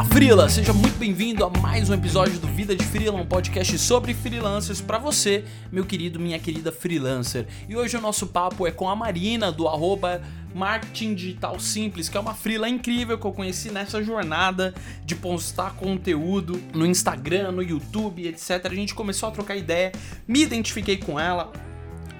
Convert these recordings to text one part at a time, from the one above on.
Fala Frila, seja muito bem-vindo a mais um episódio do Vida de Frila, um podcast sobre freelancers para você, meu querido, minha querida freelancer. E hoje o nosso papo é com a Marina do arroba Marketing Digital Simples, que é uma frila incrível que eu conheci nessa jornada de postar conteúdo no Instagram, no YouTube, etc. A gente começou a trocar ideia, me identifiquei com ela,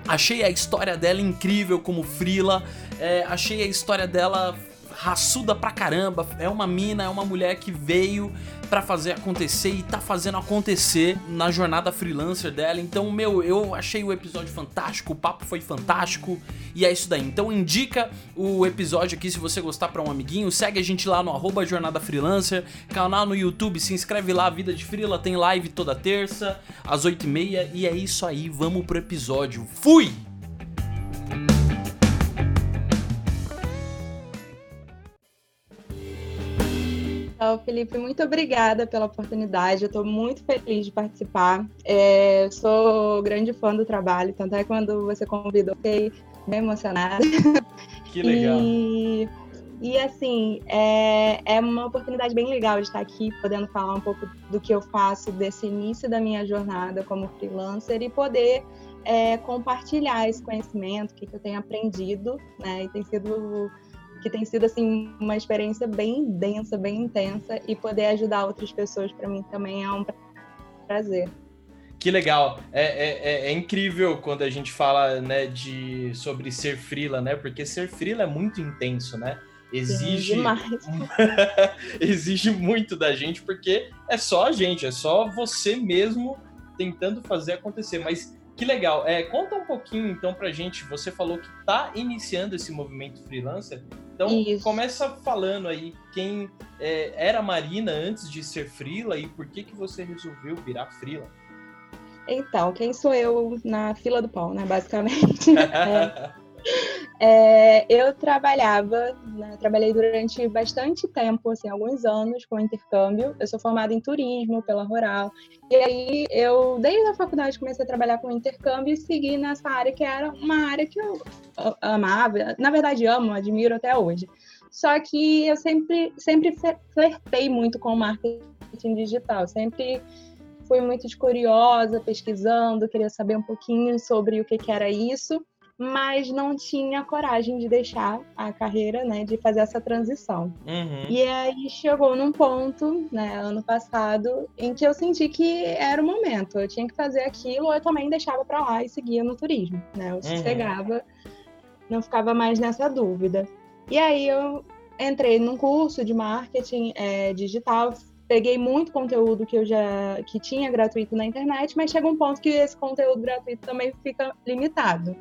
Achei a história dela incrível como frila, é, achei a história dela raçuda pra caramba. É uma mina, é uma mulher que veio para fazer acontecer e tá fazendo acontecer na jornada freelancer dela. Então, meu, eu achei o episódio fantástico, o papo foi fantástico e é isso daí. Então, indica o episódio aqui se você gostar para um amiguinho. Segue a gente lá no arroba Jornada Freelancer, canal no YouTube, se inscreve lá, Vida de Freela, tem live toda terça, às 8h30. E é isso aí, vamos pro episódio. Fui! Então, Felipe, muito obrigada pela oportunidade. Eu estou muito feliz de participar. É, sou grande fã do trabalho, tanto é quando você convidou, fiquei bem emocionada. Que legal. E, e assim, é, é uma oportunidade bem legal de estar aqui, podendo falar um pouco do que eu faço desse início da minha jornada como freelancer e poder é, compartilhar esse conhecimento, o que, que eu tenho aprendido, né? E tem sido que tem sido assim uma experiência bem densa, bem intensa e poder ajudar outras pessoas para mim também é um prazer. Que legal, é, é, é, é, incrível quando a gente fala né, de sobre ser frila, né? Porque ser frila é muito intenso, né? Exige exige muito da gente porque é só a gente, é só você mesmo tentando fazer acontecer. Mas que legal. É, conta um pouquinho então pra gente. Você falou que está iniciando esse movimento freelancer. Então Isso. começa falando aí quem é, era Marina antes de ser frila e por que que você resolveu virar frila. Então, quem sou eu na fila do pão, né? Basicamente. é, é, eu trabalhava, né, trabalhei durante bastante tempo, assim, alguns anos com intercâmbio. Eu sou formada em turismo pela Rural. E aí eu, desde a faculdade, comecei a trabalhar com intercâmbio e segui nessa área que era uma área que eu amava. Na verdade, amo, admiro até hoje. Só que eu sempre, sempre flertei muito com marketing digital. Sempre fui muito curiosa, pesquisando, queria saber um pouquinho sobre o que, que era isso mas não tinha coragem de deixar a carreira, né, de fazer essa transição. Uhum. E aí chegou num ponto, né, ano passado, em que eu senti que era o momento, eu tinha que fazer aquilo, eu também deixava para lá e seguia no turismo, né, eu uhum. sossegava, não ficava mais nessa dúvida. E aí eu entrei num curso de marketing é, digital, peguei muito conteúdo que eu já que tinha gratuito na internet, mas chega um ponto que esse conteúdo gratuito também fica limitado.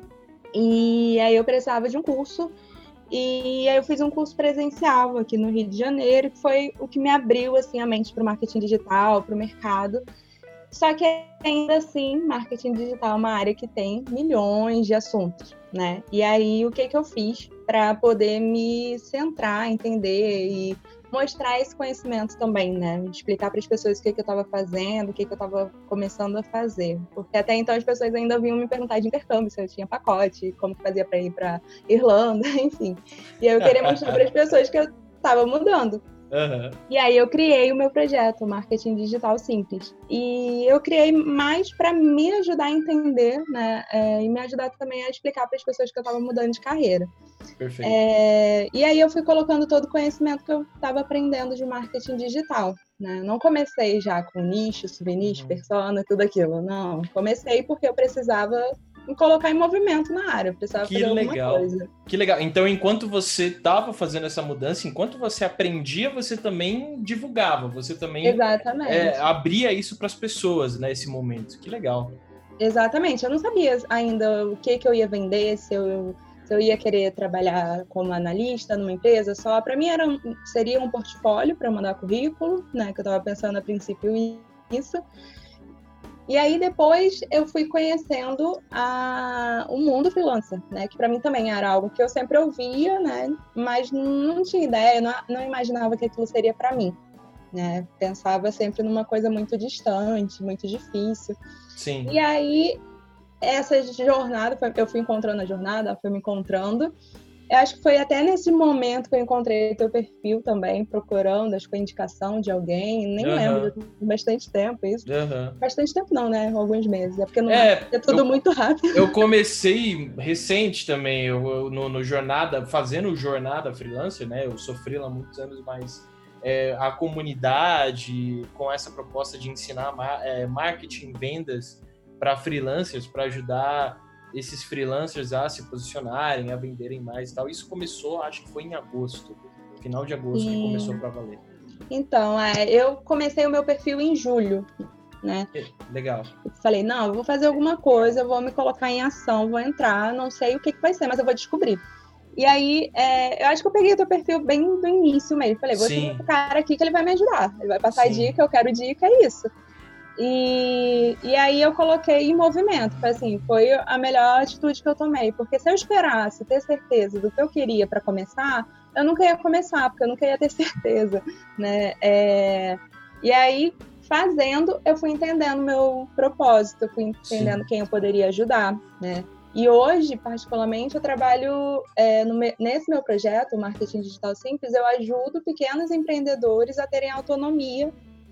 E aí eu precisava de um curso. E aí eu fiz um curso presencial aqui no Rio de Janeiro, que foi o que me abriu assim a mente para o marketing digital, para o mercado. Só que ainda assim, marketing digital é uma área que tem milhões de assuntos, né? E aí o que que eu fiz para poder me centrar, entender e mostrar esse conhecimento também, né? Explicar para as pessoas o que, que eu estava fazendo, o que, que eu estava começando a fazer. Porque até então as pessoas ainda vinham me perguntar de intercâmbio, se eu tinha pacote, como fazia para ir para Irlanda, enfim. E aí eu queria mostrar para as pessoas que eu estava mudando. Uhum. E aí eu criei o meu projeto, Marketing Digital Simples. E eu criei mais para me ajudar a entender, né? É, e me ajudar também a explicar para as pessoas que eu estava mudando de carreira. Perfeito. É, e aí eu fui colocando todo o conhecimento que eu estava aprendendo de marketing digital. Né? Não comecei já com nicho, subnicho, uhum. persona, tudo aquilo. Não, comecei porque eu precisava colocar em movimento na área, precisava que fazer legal. coisa. Que legal. Então, enquanto você estava fazendo essa mudança, enquanto você aprendia, você também divulgava, você também Exatamente. É, abria isso para as pessoas nesse né, momento. Que legal. Exatamente. Eu não sabia ainda o que, que eu ia vender, se eu, se eu ia querer trabalhar como analista numa empresa só. Para mim era, seria um portfólio para mandar currículo, né? Que eu estava pensando a princípio isso. E aí depois eu fui conhecendo a, o mundo freelancer, né? Que para mim também era algo que eu sempre ouvia, né? Mas não tinha ideia, não, não imaginava que aquilo seria para mim, né? Pensava sempre numa coisa muito distante, muito difícil. Sim. E aí essa jornada, eu fui encontrando a jornada, foi me encontrando. Eu acho que foi até nesse momento que eu encontrei teu perfil também, procurando, acho que foi indicação de alguém, nem uhum. lembro, bastante tempo isso. Uhum. Bastante tempo não, né? Alguns meses, é porque não é, é tudo eu, muito rápido. Eu comecei recente também, eu, no, no, Jornada, fazendo Jornada Freelancer, né? Eu sofri lá muitos anos, mas é, a comunidade com essa proposta de ensinar é, marketing, vendas para freelancers, para ajudar esses freelancers a se posicionarem, a venderem mais e tal. Isso começou, acho que foi em agosto, final de agosto Sim. que começou para valer. Então, é, eu comecei o meu perfil em julho, né? Legal. Falei, não, eu vou fazer alguma coisa, vou me colocar em ação, vou entrar, não sei o que, que vai ser, mas eu vou descobrir. E aí, é, eu acho que eu peguei o teu perfil bem do início mesmo. Falei, vou seguir o cara aqui que ele vai me ajudar. Ele vai passar Sim. dica, eu quero dica, é isso. E, e aí eu coloquei em movimento, foi assim, foi a melhor atitude que eu tomei, porque se eu esperasse ter certeza do que eu queria para começar, eu nunca ia começar, porque eu nunca ia ter certeza, né? É, e aí, fazendo, eu fui entendendo meu propósito, eu fui entendendo Sim. quem eu poderia ajudar, né? E hoje, particularmente, eu trabalho é, no, nesse meu projeto, Marketing Digital Simples, eu ajudo pequenos empreendedores a terem autonomia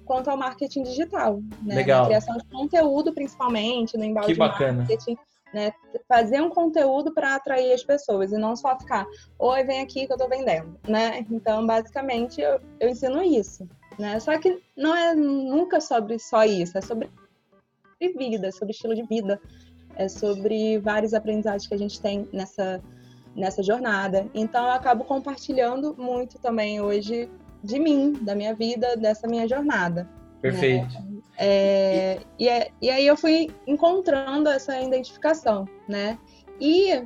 quanto ao marketing digital, né? Legal. Na criação de conteúdo, principalmente, no embalde que bacana. marketing. Né, fazer um conteúdo para atrair as pessoas e não só ficar, oi, vem aqui que eu estou vendendo, né? Então, basicamente, eu, eu ensino isso, né? Só que não é nunca sobre só isso, é sobre vida, é sobre estilo de vida, é sobre vários aprendizados que a gente tem nessa, nessa jornada. Então, eu acabo compartilhando muito também hoje de mim, da minha vida, dessa minha jornada. Né? Perfeito. Né? É, e, é, e aí eu fui encontrando essa identificação, né? E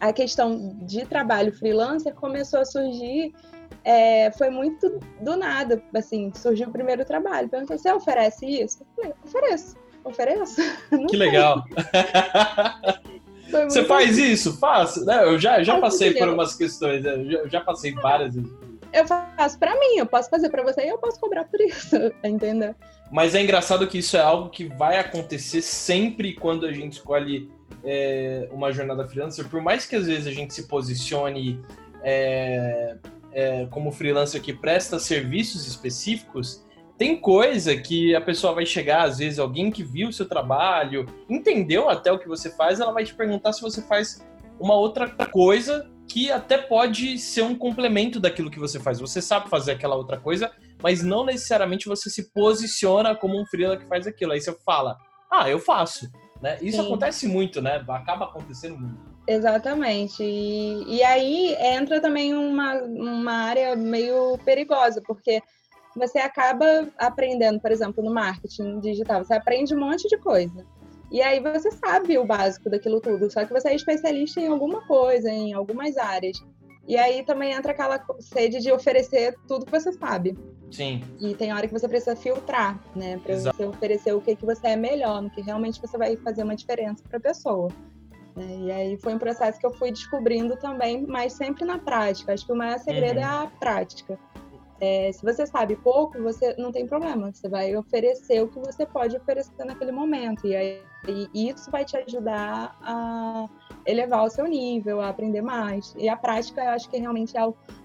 a questão de trabalho freelancer começou a surgir, é, foi muito do nada, assim, surgiu o primeiro trabalho. Perguntei, você oferece isso? Eu falei, ofereço, ofereço. que legal! Você faz isso? Faço. Né? Eu já, já passei por umas questões, né? eu já, eu já passei várias vezes eu faço para mim, eu posso fazer para você e eu posso cobrar por isso, entendeu? Mas é engraçado que isso é algo que vai acontecer sempre quando a gente escolhe é, uma jornada freelancer, por mais que às vezes a gente se posicione é, é, como freelancer que presta serviços específicos, tem coisa que a pessoa vai chegar, às vezes, alguém que viu o seu trabalho, entendeu até o que você faz, ela vai te perguntar se você faz uma outra coisa que até pode ser um complemento daquilo que você faz. Você sabe fazer aquela outra coisa, mas não necessariamente você se posiciona como um freela que faz aquilo. Aí você fala, ah, eu faço. Né? Isso Sim. acontece muito, né? Acaba acontecendo muito. Exatamente. E, e aí entra também uma, uma área meio perigosa, porque você acaba aprendendo, por exemplo, no marketing digital, você aprende um monte de coisa. E aí você sabe o básico daquilo tudo, só que você é especialista em alguma coisa, em algumas áreas. E aí também entra aquela sede de oferecer tudo que você sabe. Sim. E tem hora que você precisa filtrar, né? Para você oferecer o que, que você é melhor, no que realmente você vai fazer uma diferença para a pessoa. Né? E aí foi um processo que eu fui descobrindo também, mas sempre na prática. Acho que o maior segredo uhum. é a prática. É, se você sabe pouco, você não tem problema. Você vai oferecer o que você pode oferecer naquele momento. E, aí, e isso vai te ajudar a elevar o seu nível, a aprender mais. E a prática, eu acho que realmente é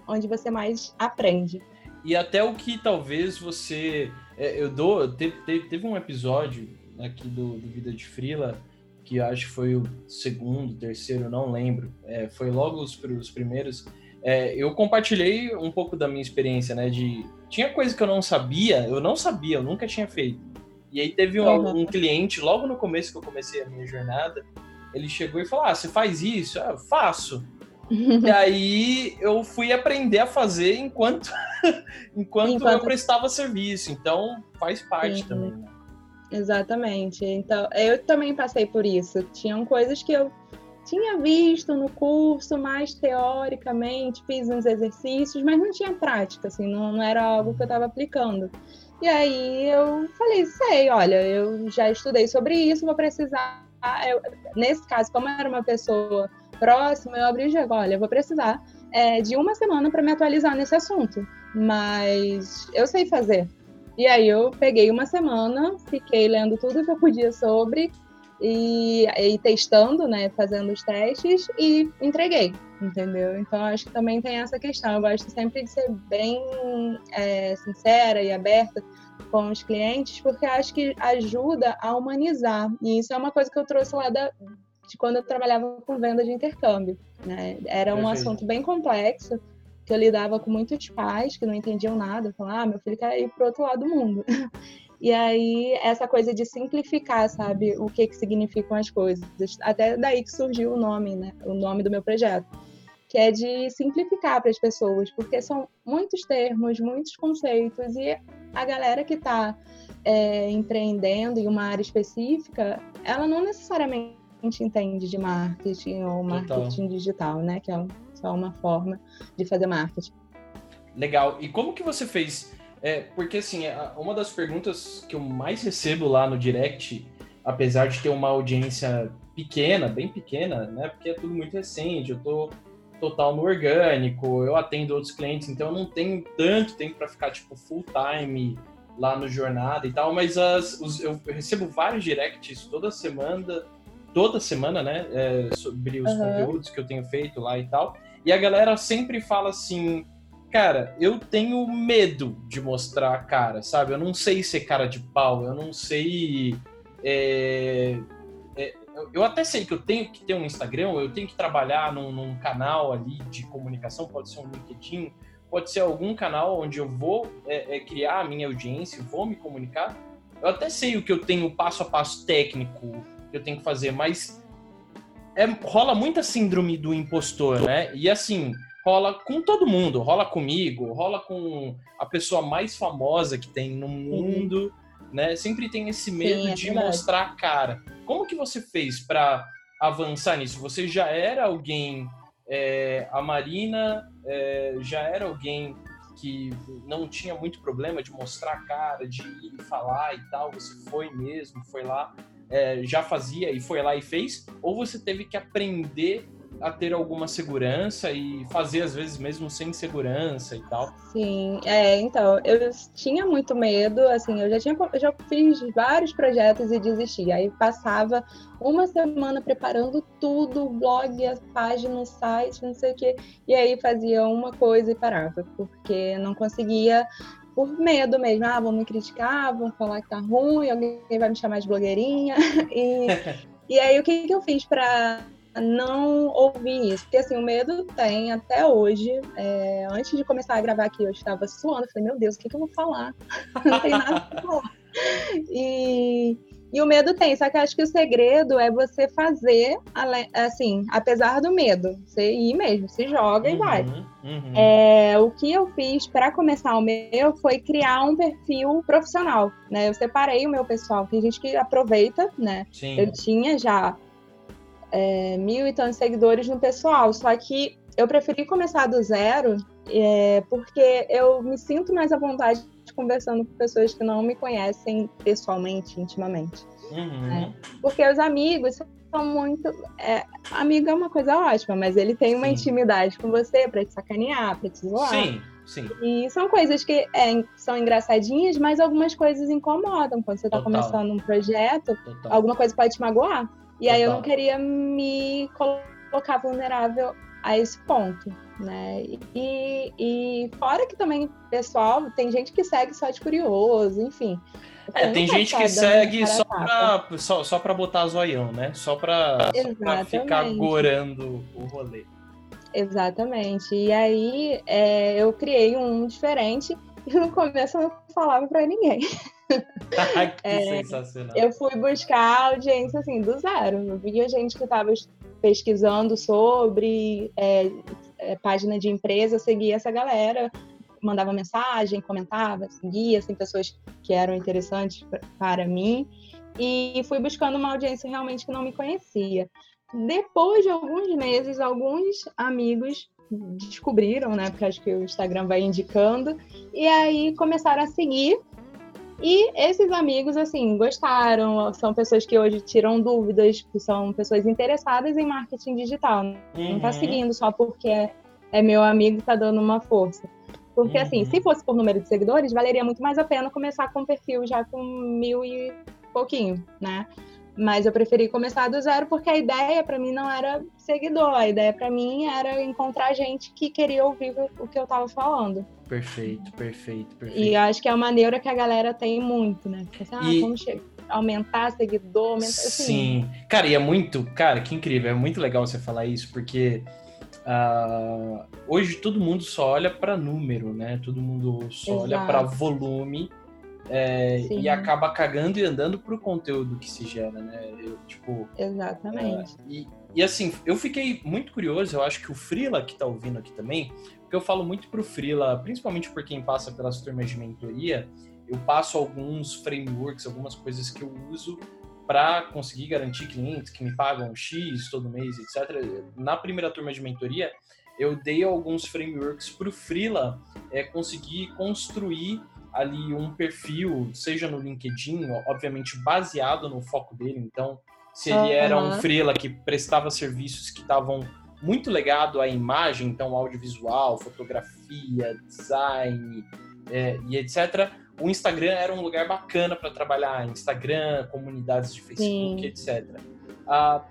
onde você mais aprende. E até o que talvez você. É, eu dou. Teve, teve, um episódio aqui do, do Vida de Frila que acho que foi o segundo, terceiro, não lembro. É, foi logo os, os primeiros é, eu compartilhei um pouco da minha experiência, né? De tinha coisa que eu não sabia, eu não sabia, eu nunca tinha feito. E aí teve um, uhum. um cliente logo no começo que eu comecei a minha jornada, ele chegou e falou: "Ah, você faz isso?" Ah, eu faço. e aí eu fui aprender a fazer enquanto enquanto, enquanto... eu prestava serviço. Então faz parte Sim. também. Né? Exatamente. Então eu também passei por isso. Tinham coisas que eu tinha visto no curso mais teoricamente, fiz uns exercícios, mas não tinha prática, assim, não, não era algo que eu estava aplicando. E aí eu falei, sei, olha, eu já estudei sobre isso, vou precisar. Eu, nesse caso, como eu era uma pessoa próxima, eu abri o jogo, olha, eu vou precisar é, de uma semana para me atualizar nesse assunto, mas eu sei fazer. E aí eu peguei uma semana, fiquei lendo tudo que eu podia sobre, e, e testando, né, fazendo os testes e entreguei, entendeu? Então acho que também tem essa questão. Eu gosto sempre de ser bem é, sincera e aberta com os clientes, porque acho que ajuda a humanizar. E isso é uma coisa que eu trouxe lá da, de quando eu trabalhava com venda de intercâmbio. Né? Era um Perfeito. assunto bem complexo, que eu lidava com muitos pais que não entendiam nada, falavam, ah, meu filho quer ir para outro lado do mundo. E aí, essa coisa de simplificar, sabe, o que, que significam as coisas. Até daí que surgiu o nome, né? O nome do meu projeto. Que é de simplificar para as pessoas, porque são muitos termos, muitos conceitos, e a galera que está é, empreendendo em uma área específica, ela não necessariamente entende de marketing ou marketing Total. digital, né? Que é só uma forma de fazer marketing. Legal. E como que você fez é, porque assim, uma das perguntas que eu mais recebo lá no direct, apesar de ter uma audiência pequena, bem pequena, né? Porque é tudo muito recente, eu tô total no orgânico, eu atendo outros clientes, então eu não tenho tanto tempo para ficar tipo full time lá no jornada e tal, mas as, os, eu recebo vários directs toda semana, toda semana, né? É, sobre os uhum. conteúdos que eu tenho feito lá e tal. E a galera sempre fala assim: cara, eu tenho medo de mostrar a cara, sabe? Eu não sei ser cara de pau, eu não sei. É, é, eu até sei que eu tenho que ter um Instagram, eu tenho que trabalhar num, num, canal ali de comunicação, pode ser um LinkedIn, pode ser algum canal onde eu vou é, é criar a minha audiência, vou me comunicar. Eu até sei o que eu tenho passo a passo técnico que eu tenho que fazer, mas é, rola muita síndrome do impostor, né? E assim, rola com todo mundo, rola comigo, rola com a pessoa mais famosa que tem no mundo, Sim. né? Sempre tem esse medo Sim, é de verdade. mostrar a cara. Como que você fez para avançar nisso? Você já era alguém, é, a Marina é, já era alguém que não tinha muito problema de mostrar a cara, de ir falar e tal, você foi mesmo, foi lá, é, já fazia e foi lá e fez? Ou você teve que aprender a ter alguma segurança e fazer às vezes mesmo sem segurança e tal. Sim, é, então, eu tinha muito medo, assim, eu já tinha eu já fiz vários projetos e desisti. Aí passava uma semana preparando tudo, blog, a página, o site, não sei o quê, e aí fazia uma coisa e parava, porque não conseguia por medo mesmo, ah, vão me criticar, vão falar que tá ruim, alguém vai me chamar de blogueirinha. E, e aí o que, que eu fiz para não ouvir isso. Porque assim, o medo tem até hoje. É, antes de começar a gravar aqui, eu estava suando. Falei, meu Deus, o que, que eu vou falar? não tem nada pra falar. E, e o medo tem, só que eu acho que o segredo é você fazer, assim, apesar do medo. Você ir mesmo, se joga uhum, e vai. Uhum. É, o que eu fiz para começar o meu foi criar um perfil profissional, né? Eu separei o meu pessoal. Tem gente que aproveita, né? Sim. Eu tinha já é, mil e tantos seguidores no pessoal. Só que eu preferi começar do zero é, porque eu me sinto mais à vontade conversando com pessoas que não me conhecem pessoalmente, intimamente. Uhum. Né? Porque os amigos são muito. É, amigo é uma coisa ótima, mas ele tem uma Sim. intimidade com você para te sacanear, para te zoar. Sim. Sim. E são coisas que é, são engraçadinhas, mas algumas coisas incomodam. Quando você está começando um projeto, Total. alguma coisa pode te magoar. E aí eu não queria me colocar vulnerável a esse ponto, né? E, e fora que também, pessoal, tem gente que segue só de curioso, enfim. É, tem gente que segue só pra, só, só pra botar zoião, né? Só pra, só pra ficar gorando o rolê. Exatamente. E aí é, eu criei um diferente e no começo eu não falava pra ninguém. que é, sensacional. Eu fui buscar audiência assim, do zero. Eu via gente que estava pesquisando sobre é, é, página de empresa, seguia essa galera, mandava mensagem, comentava, seguia assim, pessoas que eram interessantes para mim. E fui buscando uma audiência realmente que não me conhecia. Depois de alguns meses, alguns amigos descobriram, né? Porque acho que o Instagram vai indicando, e aí começaram a seguir e esses amigos, assim, gostaram, são pessoas que hoje tiram dúvidas, que são pessoas interessadas em marketing digital. Uhum. Não tá uhum. seguindo só porque é, é meu amigo e tá dando uma força. Porque, assim, uhum. assim, se fosse por número de seguidores, valeria muito mais a pena começar com um perfil já com mil e pouquinho, né? Mas eu preferi começar do zero porque a ideia para mim não era seguidor, a ideia para mim era encontrar gente que queria ouvir o que eu tava falando. Perfeito, perfeito, perfeito. E acho que é uma neura que a galera tem muito, né? Assim, ah, e... como chega? aumentar seguidor, aumentar, assim. Sim. Cara, e é muito, cara, que incrível, é muito legal você falar isso, porque uh, hoje todo mundo só olha para número, né? Todo mundo só Exato. olha para volume é, e acaba cagando e andando pro conteúdo que se gera, né? Eu, tipo, Exatamente. Uh, e, e assim, eu fiquei muito curioso, eu acho que o Frila que tá ouvindo aqui também, porque eu falo muito pro Frila, principalmente por quem passa pelas turmas de mentoria, eu passo alguns frameworks, algumas coisas que eu uso para conseguir garantir clientes que me pagam X todo mês, etc. Na primeira turma de mentoria, eu dei alguns frameworks para o Freela é, conseguir construir ali um perfil, seja no LinkedIn, obviamente baseado no foco dele. Então, se ele era um freela que prestava serviços que estavam muito legado à imagem, então audiovisual, fotografia, design é, e etc. O Instagram era um lugar bacana para trabalhar, Instagram, comunidades de Facebook, Sim. etc. Ah,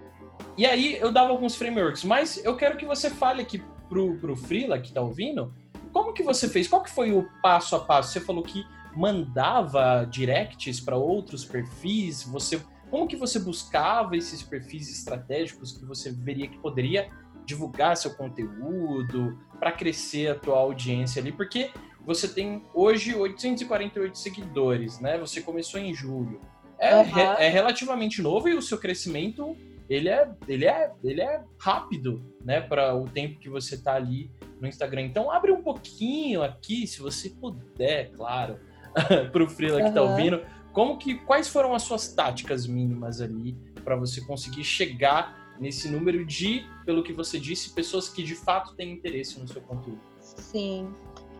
e aí eu dava alguns frameworks, mas eu quero que você fale aqui pro, pro Freela que está ouvindo, como que você fez? Qual que foi o passo a passo? Você falou que mandava directs para outros perfis, você como que você buscava esses perfis estratégicos que você veria que poderia divulgar seu conteúdo para crescer a tua audiência ali? Porque você tem hoje 848 seguidores, né? Você começou em julho. É, uhum. é relativamente novo e o seu crescimento ele é, ele é, ele é rápido, né, para o tempo que você está ali no Instagram. Então abre um pouquinho aqui, se você puder, claro, para o Freela que está ouvindo, como que quais foram as suas táticas mínimas ali para você conseguir chegar nesse número de, pelo que você disse, pessoas que de fato têm interesse no seu conteúdo. Sim.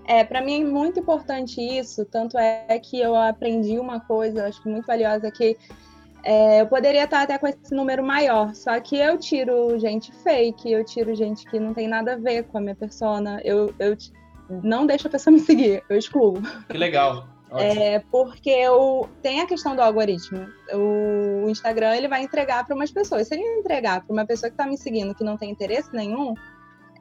É, para mim é muito importante isso, tanto é que eu aprendi uma coisa, acho que muito valiosa, que é, eu poderia estar até com esse número maior, só que eu tiro gente fake, eu tiro gente que não tem nada a ver com a minha persona, eu, eu não deixo a pessoa me seguir, eu excluo. Que legal. É, porque eu, tem a questão do algoritmo. O, o Instagram ele vai entregar para umas pessoas. Se ele entregar para uma pessoa que está me seguindo que não tem interesse nenhum,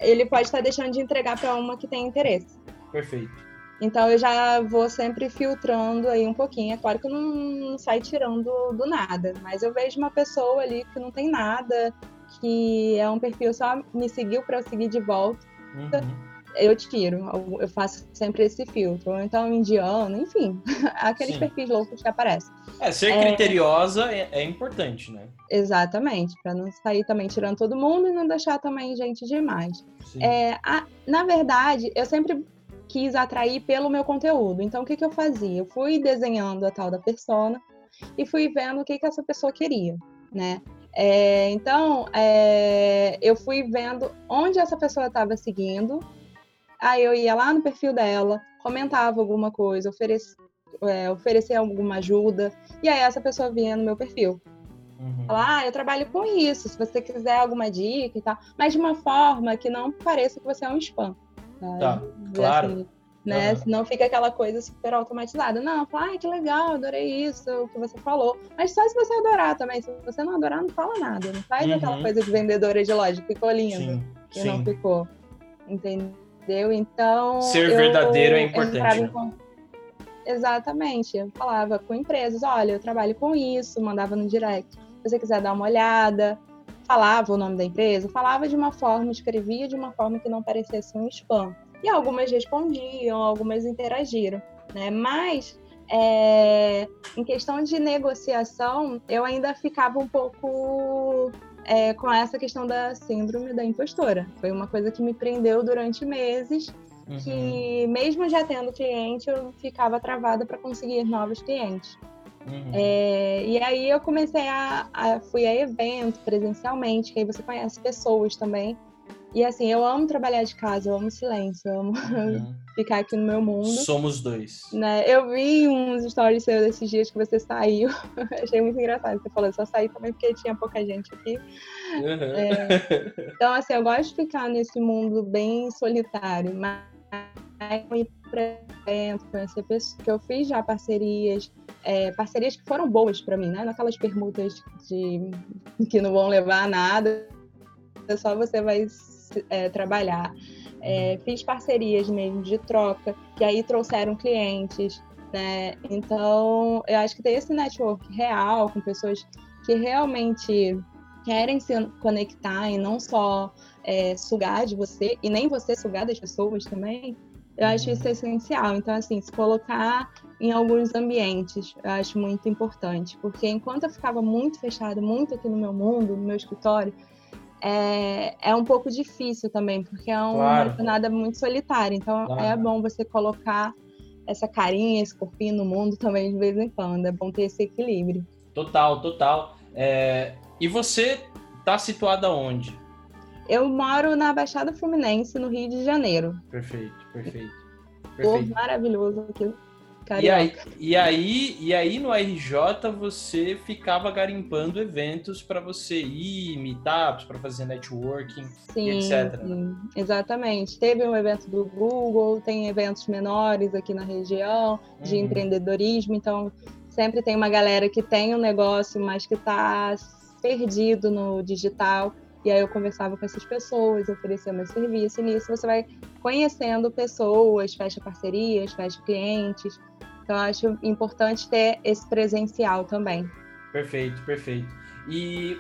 ele pode estar tá deixando de entregar para uma que tem interesse. Perfeito. Então eu já vou sempre filtrando aí um pouquinho. É claro que eu não, não saio tirando do nada, mas eu vejo uma pessoa ali que não tem nada, que é um perfil só me seguiu para eu seguir de volta. Uhum. Eu tiro, eu faço sempre esse filtro. Ou então indiano, enfim, aqueles Sim. perfis loucos que aparecem. É, ser é... criteriosa é, é importante, né? Exatamente, para não sair também tirando todo mundo e não deixar também gente demais. É, a, na verdade, eu sempre quis atrair pelo meu conteúdo. Então, o que, que eu fazia? Eu fui desenhando a tal da persona e fui vendo o que, que essa pessoa queria, né? É, então, é, eu fui vendo onde essa pessoa estava seguindo, aí eu ia lá no perfil dela, comentava alguma coisa, oferecia, é, oferecer alguma ajuda, e aí essa pessoa vinha no meu perfil. Uhum. Falar, ah, eu trabalho com isso, se você quiser alguma dica e tal, mas de uma forma que não pareça que você é um spam. Tá, claro. Assim, né? Uhum. Senão fica aquela coisa super automatizada. Não, fala, ai, que legal, adorei isso, o que você falou. Mas só se você adorar também. Se você não adorar, não fala nada. Não faz uhum. aquela coisa de vendedora de loja. Ficou lindo. Sim, e sim. não ficou. Entendeu? Então. Ser verdadeiro é importante. Né? Com... Exatamente. Eu falava com empresas: olha, eu trabalho com isso, mandava no direct. Se você quiser dar uma olhada, falava o nome da empresa, falava de uma forma, escrevia de uma forma que não parecesse um spam. E algumas respondiam, algumas interagiram, né? Mas é, em questão de negociação, eu ainda ficava um pouco é, com essa questão da síndrome da impostora. Foi uma coisa que me prendeu durante meses, uhum. que mesmo já tendo cliente, eu ficava travada para conseguir novos clientes. Uhum. É, e aí eu comecei a, a, fui a evento presencialmente, que aí você conhece pessoas também. E assim, eu amo trabalhar de casa, eu amo silêncio, eu amo uhum. ficar aqui no meu mundo. Somos dois. Né? Eu vi uns stories seus desses dias que você saiu. Achei muito engraçado. Você falou, só saí também porque tinha pouca gente aqui. Uhum. É... Então, assim, eu gosto de ficar nesse mundo bem solitário, mas ir para conhecer pessoas que eu fiz já parcerias é, parcerias que foram boas para mim, né? Naquelas permutas de que não vão levar a nada, é só você vai é, trabalhar. É, fiz parcerias mesmo de troca, que aí trouxeram clientes, né? Então, eu acho que ter esse network real com pessoas que realmente querem se conectar e não só é, sugar de você, e nem você sugar das pessoas também, eu acho isso essencial. Então, assim, se colocar em alguns ambientes, eu acho muito importante. Porque enquanto eu ficava muito fechada, muito aqui no meu mundo, no meu escritório, é, é um pouco difícil também, porque é uma claro. jornada muito solitária. Então, claro. é bom você colocar essa carinha, esse corpinho no mundo também de vez em quando. É bom ter esse equilíbrio. Total, total. É... E você está situada onde? Eu moro na Baixada Fluminense, no Rio de Janeiro. Perfeito, perfeito. perfeito. maravilhoso aqui. E aí, e aí, e aí no RJ você ficava garimpando eventos para você ir, meetups, para fazer networking, sim, etc. Sim, exatamente. Teve um evento do Google, tem eventos menores aqui na região de uhum. empreendedorismo, então sempre tem uma galera que tem um negócio, mas que está perdido no digital. E aí eu conversava com essas pessoas, oferecia meu serviço, e nisso você vai conhecendo pessoas, fecha parcerias, fecha clientes. Então acho importante ter esse presencial também. Perfeito, perfeito. E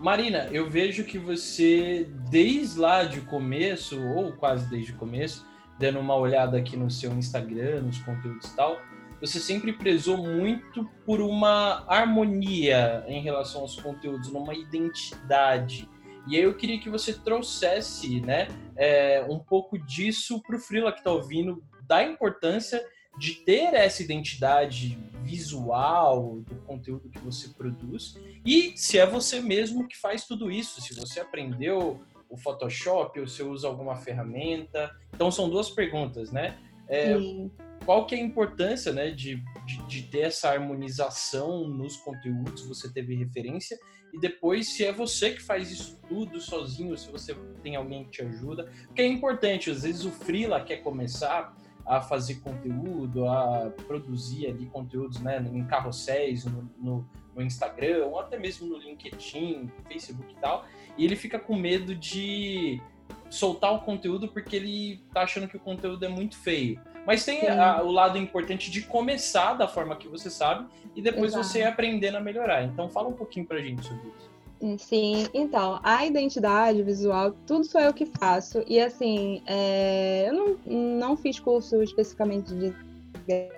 Marina, eu vejo que você, desde lá de começo, ou quase desde o começo, dando uma olhada aqui no seu Instagram, nos conteúdos e tal, você sempre prezou muito por uma harmonia em relação aos conteúdos, numa identidade. E aí eu queria que você trouxesse né, é, um pouco disso para o Frila que está ouvindo, da importância de ter essa identidade visual do conteúdo que você produz e se é você mesmo que faz tudo isso, se você aprendeu o Photoshop ou se usa alguma ferramenta. Então são duas perguntas, né? É, qual que é a importância né, de, de, de, ter essa harmonização nos conteúdos, você teve referência, e depois se é você que faz isso tudo sozinho, se você tem alguém que te ajuda, porque é importante, às vezes o freela quer começar a fazer conteúdo, a produzir ali conteúdos né, em carrosséis, no, no, no Instagram, ou até mesmo no LinkedIn, Facebook e tal, e ele fica com medo de soltar o conteúdo porque ele tá achando que o conteúdo é muito feio. Mas tem a, o lado importante de começar da forma que você sabe e depois Exato. você aprendendo a melhorar. Então fala um pouquinho pra gente sobre isso. Sim, então, a identidade visual, tudo sou eu que faço. E assim, é, eu não, não fiz curso especificamente de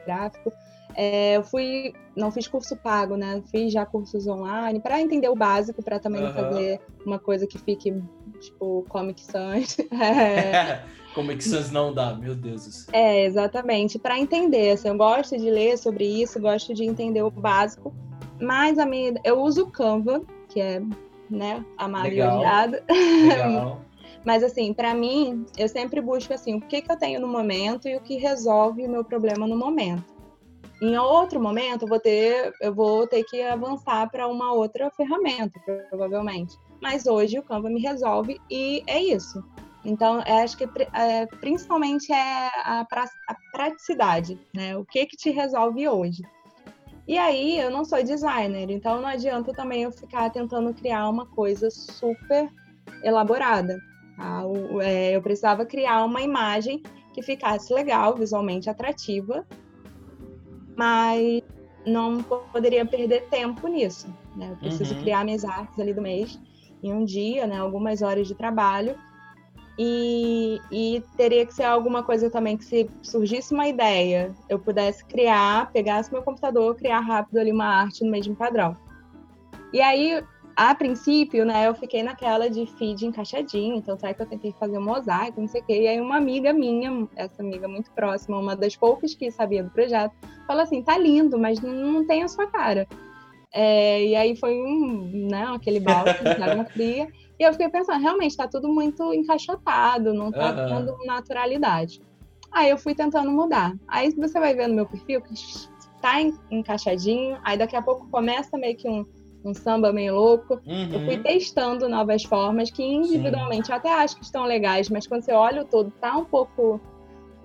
gráfico. É, eu fui, não fiz curso pago, né? Fiz já cursos online para entender o básico, para também uhum. fazer uma coisa que fique tipo Comic Sans. é. Comic Sans não dá, meu Deus. É, exatamente. Para entender, assim, eu gosto de ler sobre isso, gosto de entender o básico. Mas a minha, eu uso o Canva, que é, né, amado Legal. e odiado. Legal. Mas assim, para mim, eu sempre busco assim, o que, que eu tenho no momento e o que resolve o meu problema no momento. Em outro momento, eu vou ter, eu vou ter que avançar para uma outra ferramenta, provavelmente. Mas hoje o Canva me resolve e é isso. Então, acho que é, principalmente é a, pra, a, praticidade, né? O que que te resolve hoje? E aí, eu não sou designer, então não adianta também eu ficar tentando criar uma coisa super elaborada. Tá? É, eu precisava criar uma imagem que ficasse legal, visualmente atrativa, mas não poderia perder tempo nisso. Né? Eu preciso uhum. criar minhas artes ali do mês em um dia, né? algumas horas de trabalho. E, e, teria que ser alguma coisa também que se surgisse uma ideia, eu pudesse criar, pegasse meu computador, criar rápido ali uma arte no mesmo padrão. E aí, a princípio, né, eu fiquei naquela de feed encaixadinho, então sabe que eu tentei fazer um mosaico, não sei o quê. E aí uma amiga minha, essa amiga muito próxima, uma das poucas que sabia do projeto, falou assim, tá lindo, mas não tem a sua cara. É, e aí foi um, né, aquele balde de água fria. E eu fiquei pensando, realmente está tudo muito encaixotado, não está uhum. tendo naturalidade. Aí eu fui tentando mudar. Aí você vai ver no meu perfil que está encaixadinho, aí daqui a pouco começa meio que um, um samba meio louco. Uhum. Eu fui uhum. testando novas formas que individualmente eu até acho que estão legais, mas quando você olha o todo, tá um pouco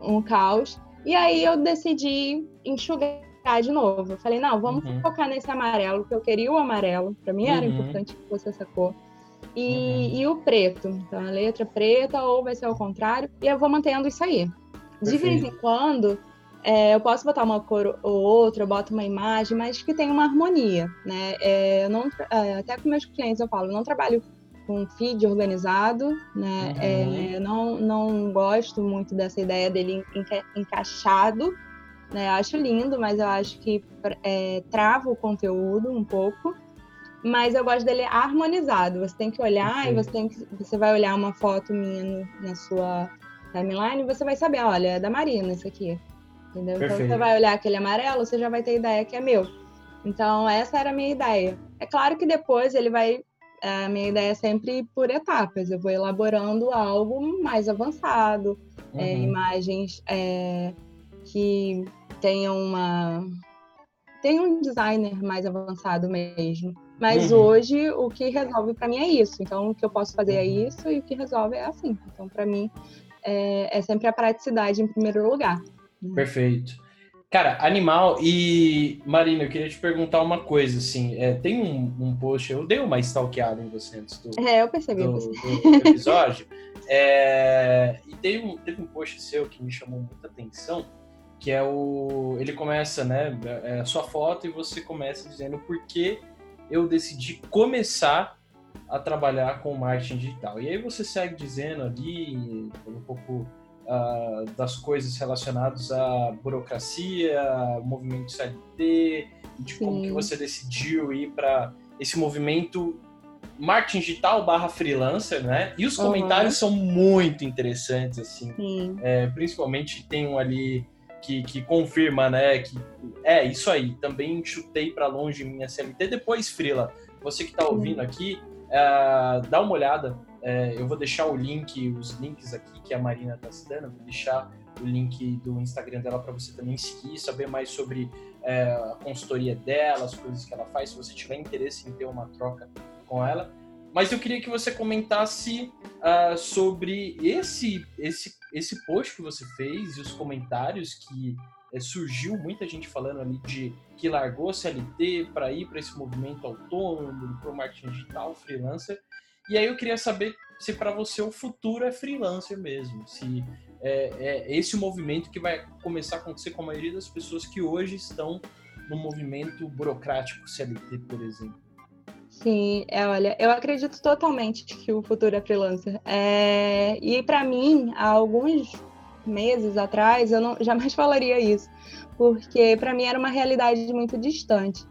um caos. E aí eu decidi enxugar variar de novo. Eu falei, não, vamos uhum. focar nesse amarelo, que eu queria o amarelo. Para mim era uhum. importante que fosse essa cor. E, uhum. e, o preto. Então, a letra preta ou vai ser ao contrário. E eu vou mantendo isso aí. De vez em quando, é, eu posso botar uma cor ou outra, eu boto uma imagem, mas que tenha uma harmonia, né? É, eu não, é, até com meus clientes eu falo, eu não trabalho com feed organizado, né? Uhum. É, não, não gosto muito dessa ideia dele enca encaixado, né? Eu acho lindo, mas eu acho que é, trava o conteúdo um pouco. Mas eu gosto dele harmonizado. Você tem que olhar e você, tem que, você vai olhar uma foto minha no, na sua timeline e você vai saber, olha, é da Marina isso aqui. Entendeu? Perfeito. Então você vai olhar aquele amarelo, você já vai ter ideia que é meu. Então essa era a minha ideia. É claro que depois ele vai a minha ideia é sempre por etapas. Eu vou elaborando algo mais avançado, é, uhum. é, imagens é, que tenham uma tem um designer mais avançado mesmo. Mas uhum. hoje o que resolve para mim é isso. Então o que eu posso fazer é uhum. isso e o que resolve é assim. Então para mim é, é sempre a praticidade em primeiro lugar. Perfeito. Cara, animal. E, Marina, eu queria te perguntar uma coisa, assim. É, tem um, um, post, eu dei uma stalkeada em você antes do, é, eu percebi, do, do episódio. é, e teve um, teve um post seu que me chamou muita atenção, que é o... Ele começa, né, é a sua foto e você começa dizendo por que eu decidi começar a trabalhar com marketing digital. E aí você segue dizendo ali, um pouco uh, das coisas relacionadas à burocracia, movimento CLT, de Sim. como que você decidiu ir para esse movimento marketing digital barra freelancer, né? E os uhum. comentários são muito interessantes, assim. É, principalmente tem um ali que, que confirma, né? Que é isso aí. Também chutei para longe minha CLT. Depois, Frila, você que está ouvindo aqui, uh, dá uma olhada é, eu vou deixar o link, os links aqui que a Marina está citando, vou deixar o link do Instagram dela para você também seguir, saber mais sobre é, a consultoria dela, as coisas que ela faz, se você tiver interesse em ter uma troca com ela. Mas eu queria que você comentasse uh, sobre esse, esse, esse post que você fez e os comentários que é, surgiu muita gente falando ali de que largou CLT para ir para esse movimento autônomo, para o marketing digital, freelancer. E aí eu queria saber se para você o futuro é freelancer mesmo, se é, é, esse o movimento que vai começar a acontecer com a maioria das pessoas que hoje estão no movimento burocrático CLT, por exemplo. Sim, é, olha, eu acredito totalmente que o futuro é freelancer. É, e para mim, há alguns meses atrás, eu não jamais falaria isso, porque para mim era uma realidade muito distante.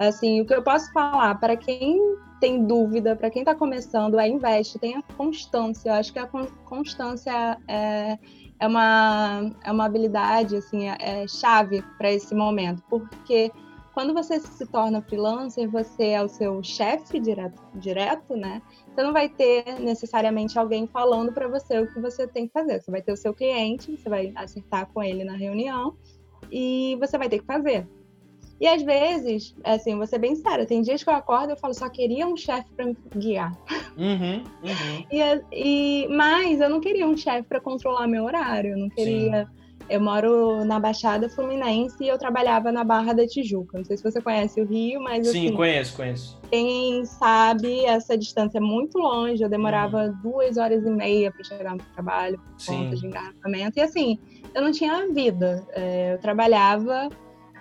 Assim, o que eu posso falar para quem tem dúvida, para quem está começando, é investe, tenha constância. Eu acho que a constância é, é, uma, é uma habilidade, assim, é, é chave para esse momento, porque quando você se torna freelancer, você é o seu chefe direto, direto, né? Você não vai ter necessariamente alguém falando para você o que você tem que fazer. Você vai ter o seu cliente, você vai acertar com ele na reunião e você vai ter que fazer. E às vezes, assim, vou ser bem séria, tem dias que eu acordo e eu falo, só queria um chefe para me guiar. Uhum, uhum. E, e, mas eu não queria um chefe para controlar meu horário, eu não queria. Sim. Eu moro na Baixada Fluminense e eu trabalhava na Barra da Tijuca. Não sei se você conhece o Rio, mas. Sim, assim, conheço, conheço. Quem sabe, essa distância é muito longe. Eu demorava uhum. duas horas e meia para chegar no trabalho, por conta de engarrafamento. E assim, eu não tinha vida. É, eu trabalhava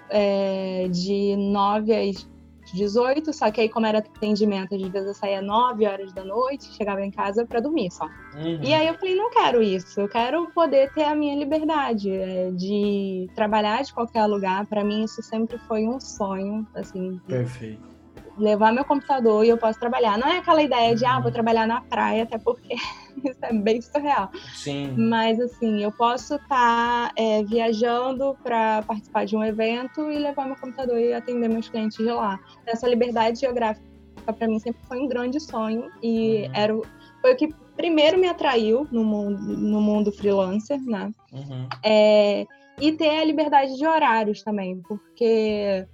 é, de 9 às 18, só que aí, como era atendimento, às vezes eu saía 9 horas da noite, chegava em casa para dormir só. Uhum. E aí eu falei, não quero isso, eu quero poder ter a minha liberdade é, de trabalhar de qualquer lugar. Para mim, isso sempre foi um sonho, assim. Perfeito levar meu computador e eu posso trabalhar. Não é aquela ideia de, ah, vou trabalhar na praia, até porque isso é bem surreal. Sim. Mas, assim, eu posso estar tá, é, viajando para participar de um evento e levar meu computador e atender meus clientes de lá. Essa liberdade geográfica, para mim, sempre foi um grande sonho e uhum. era, foi o que primeiro me atraiu no mundo, no mundo freelancer, né? Uhum. É, e ter a liberdade de horários também, porque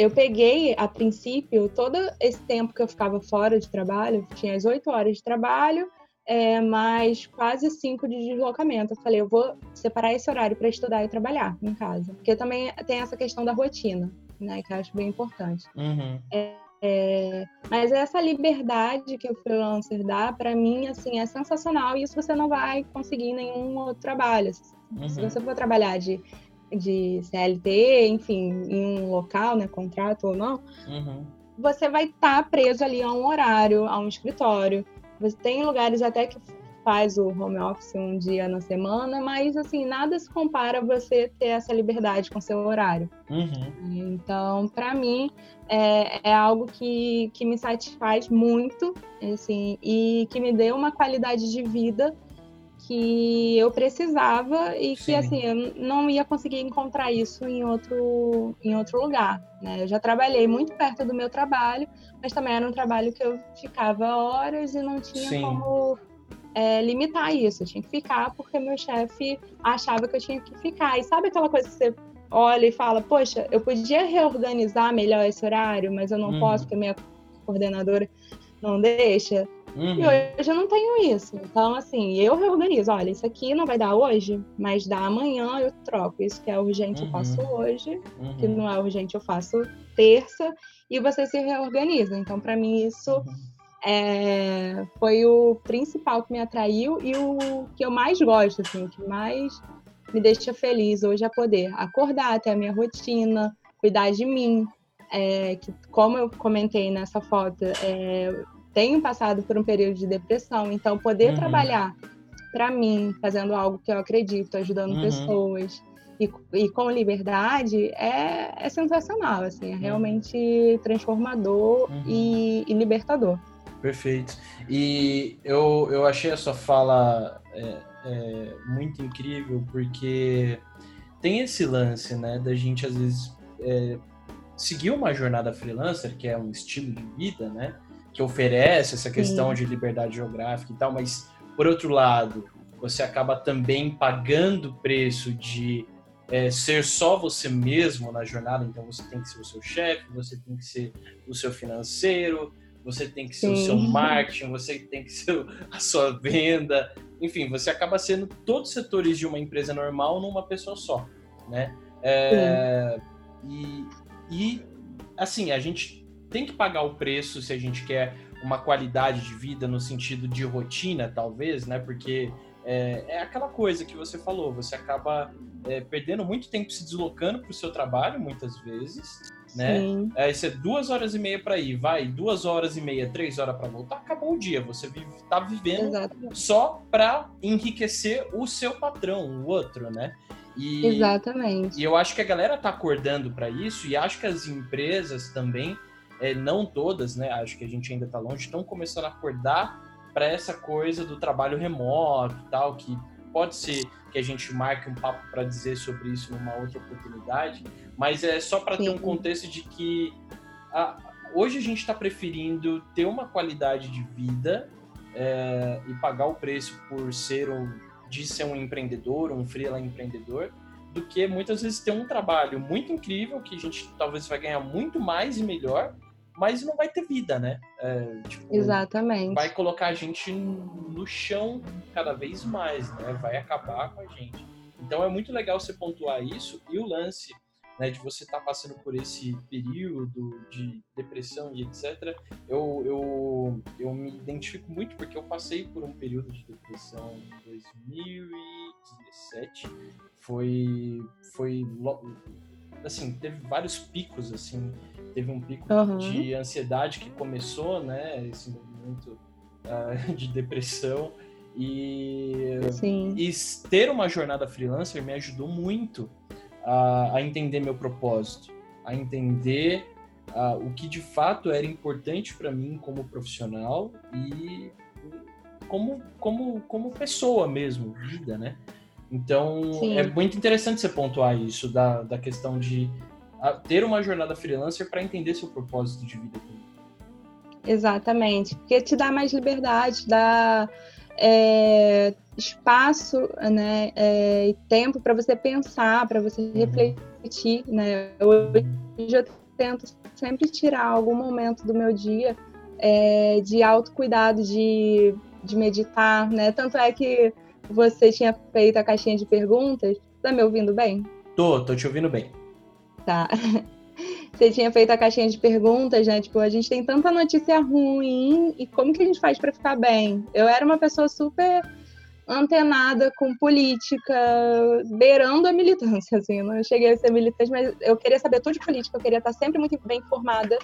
eu peguei, a princípio, todo esse tempo que eu ficava fora de trabalho, tinha as oito horas de trabalho, é, mais quase cinco de deslocamento. Eu falei, eu vou separar esse horário para estudar e trabalhar em casa. Porque também tem essa questão da rotina, né? Que eu acho bem importante. Uhum. É, é, mas essa liberdade que o freelancer dá, para mim, assim, é sensacional e isso você não vai conseguir em nenhum outro trabalho. Uhum. Se você for trabalhar de, de CLT, enfim, em um local, né, contrato ou não, uhum. você vai estar tá preso ali a um horário, a um escritório. Você tem lugares até que faz o home office um dia na semana, mas assim, nada se compara a você ter essa liberdade com seu horário. Uhum. Então, para mim, é, é, algo que, que me satisfaz muito, assim, e que me deu uma qualidade de vida que eu precisava e que Sim. assim eu não ia conseguir encontrar isso em outro em outro lugar né? eu já trabalhei muito perto do meu trabalho mas também era um trabalho que eu ficava horas e não tinha Sim. como é, limitar isso. Eu tinha que ficar porque meu chefe achava que eu tinha que ficar. E sabe aquela coisa que você olha e fala: Poxa, eu podia reorganizar melhor esse horário, mas eu não uhum. posso porque minha coordenadora não deixa. Uhum. E hoje eu não tenho isso. Então, assim, eu reorganizo. Olha, isso aqui não vai dar hoje, mas dá amanhã eu troco. Isso que é urgente uhum. eu faço hoje, que uhum. não é urgente eu faço terça, e você se reorganiza. Então, para mim, isso uhum é, foi o principal que me atraiu e o que eu mais gosto, assim, o que mais me deixa feliz hoje é poder acordar, ter a minha rotina, cuidar de mim. É, que, como eu comentei nessa foto, é, tenho passado por um período de depressão, então poder uhum. trabalhar para mim, fazendo algo que eu acredito, ajudando uhum. pessoas e, e, com liberdade é, é sensacional, assim, é uhum. realmente transformador uhum. e, e libertador. Perfeito. E eu, eu achei a sua fala é, é, muito incrível, porque tem esse lance, né, da gente às vezes é, seguir uma jornada freelancer, que é um estilo de vida, né, que oferece essa questão Sim. de liberdade geográfica e tal, mas por outro lado, você acaba também pagando o preço de é, ser só você mesmo na jornada, então você tem que ser o seu chefe, você tem que ser o seu financeiro, você tem que ser Sim. o seu marketing, você tem que ser a sua venda, enfim, você acaba sendo todos os setores de uma empresa normal numa pessoa só, né? É, e, e, assim, a gente tem que pagar o preço se a gente quer uma qualidade de vida no sentido de rotina, talvez, né? Porque é, é aquela coisa que você falou, você acaba é, perdendo muito tempo se deslocando para o seu trabalho, muitas vezes, né? Sim. Aí você duas horas e meia para ir, vai duas horas e meia, três horas para voltar, acabou o dia. Você vive, tá vivendo só para enriquecer o seu patrão, o outro, né? E, Exatamente. E eu acho que a galera tá acordando para isso e acho que as empresas também, é, não todas, né? Acho que a gente ainda tá longe, estão começando a acordar para essa coisa do trabalho remoto e tal, que pode ser que a gente marque um papo para dizer sobre isso numa outra oportunidade, mas é só para ter um contexto de que a, hoje a gente está preferindo ter uma qualidade de vida é, e pagar o preço por ser um, de ser um empreendedor, um freelancer empreendedor, do que muitas vezes ter um trabalho muito incrível que a gente talvez vai ganhar muito mais e melhor, mas não vai ter vida, né? É, tipo, Exatamente. Vai colocar a gente no chão cada vez mais, né? Vai acabar com a gente. Então é muito legal você pontuar isso e o lance né, de você estar tá passando por esse período de depressão e etc. Eu, eu, eu me identifico muito porque eu passei por um período de depressão em 2017. Foi, foi assim, teve vários picos, assim, teve um pico uhum. de ansiedade que começou, né, esse movimento uh, de depressão, e, Sim. e ter uma jornada freelancer me ajudou muito a, a entender meu propósito, a entender uh, o que de fato era importante para mim como profissional e como, como, como pessoa mesmo, vida, né? Então, Sim. é muito interessante você pontuar isso, da, da questão de ter uma jornada freelancer para entender seu propósito de vida. Exatamente, porque te dá mais liberdade, dá é, espaço né, é, e tempo para você pensar, para você uhum. refletir. Né? Hoje eu tento sempre tirar algum momento do meu dia é, de autocuidado, de de meditar, né? Tanto é que você tinha feito a caixinha de perguntas. Tá me ouvindo bem? Tô, tô te ouvindo bem. Tá. Você tinha feito a caixinha de perguntas, né? Tipo, a gente tem tanta notícia ruim e como que a gente faz para ficar bem? Eu era uma pessoa super antenada com política, beirando a militância, assim. Não cheguei a ser militante, mas eu queria saber tudo de política, eu queria estar sempre muito bem informada.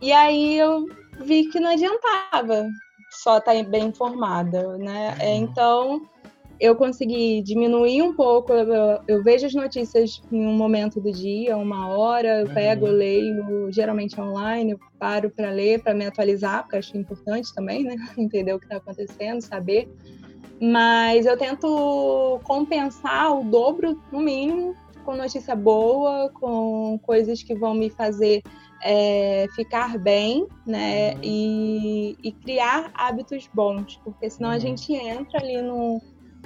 E aí eu vi que não adiantava só estar bem informada, né? É, então eu consegui diminuir um pouco. Eu, eu, vejo as notícias em um momento do dia, uma hora, eu pego, eu leio, geralmente online, eu paro para ler, para me atualizar, porque acho importante também, né? Entender o que está acontecendo, saber. Mas eu tento compensar o dobro, no mínimo, com notícia boa, com coisas que vão me fazer é, ficar bem, né? Uhum. E, e, criar hábitos bons, porque senão uhum. a gente entra ali no,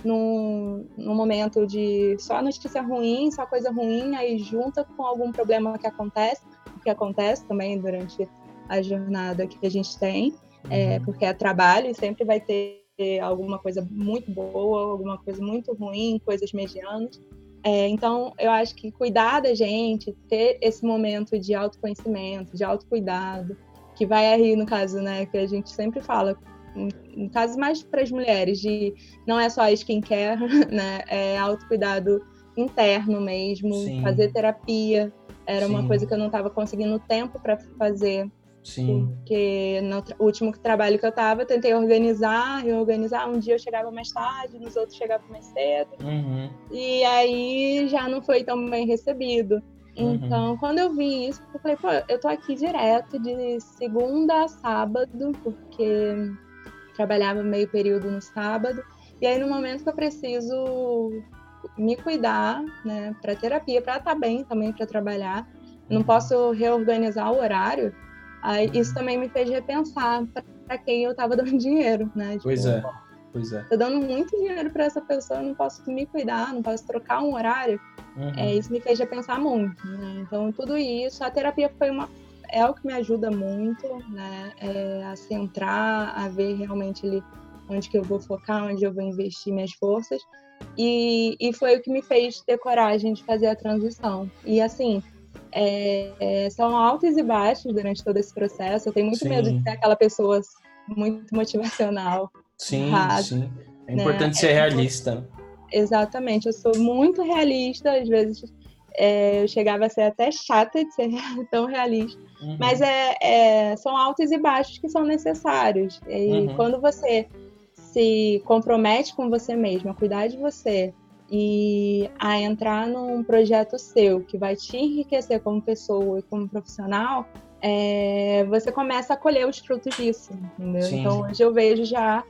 num, num momento de só notícia ruim, só coisa ruim, aí junta com algum problema que acontece, que acontece também durante a jornada que a gente tem, é, uhum. porque é trabalho e sempre vai ter alguma coisa muito boa, alguma coisa muito ruim, coisas medianas. É, então, eu acho que cuidar da gente, ter esse momento de autoconhecimento, de autocuidado, que vai aí, no caso, né, que a gente sempre fala, no caso mais para as mulheres, de não é só skincare, né? É autocuidado interno mesmo, Sim. fazer terapia. Era Sim. uma coisa que eu não estava conseguindo tempo para fazer. Sim. Porque no último trabalho que eu estava, eu tentei organizar, reorganizar. Um dia eu chegava mais tarde, nos outros chegava mais cedo. Uhum. E aí já não foi tão bem recebido. Uhum. Então, quando eu vi isso, eu falei, pô, eu tô aqui direto de segunda a sábado, porque trabalhava meio período no sábado. E aí, no momento que eu preciso me cuidar, né, para terapia, para estar tá bem também para trabalhar, não uhum. posso reorganizar o horário. Aí isso também me fez repensar para quem eu estava dando dinheiro, né? Tipo, pois é. Pois é. Tô dando muito dinheiro para essa pessoa, não posso me cuidar, não posso trocar um horário. Uhum. É, isso me fez repensar muito, né? Então, tudo isso, a terapia foi uma é o que me ajuda muito, né? É, a centrar, a ver realmente ali onde que eu vou focar, onde eu vou investir minhas forças. E, e foi o que me fez ter coragem de fazer a transição. E assim, é, é, são altos e baixos durante todo esse processo. Eu tenho muito sim. medo de ser aquela pessoa muito motivacional. Sim, sim. É né? importante né? ser realista. Exatamente, eu sou muito realista, às vezes é, eu chegava a ser até chata de ser tão realista. Uhum. Mas é, é, são altos e baixos que são necessários. E uhum. quando você se compromete com você mesmo, a cuidar de você e a entrar num projeto seu que vai te enriquecer como pessoa e como profissional, é, você começa a colher os frutos disso, entendeu? Então hoje eu vejo já,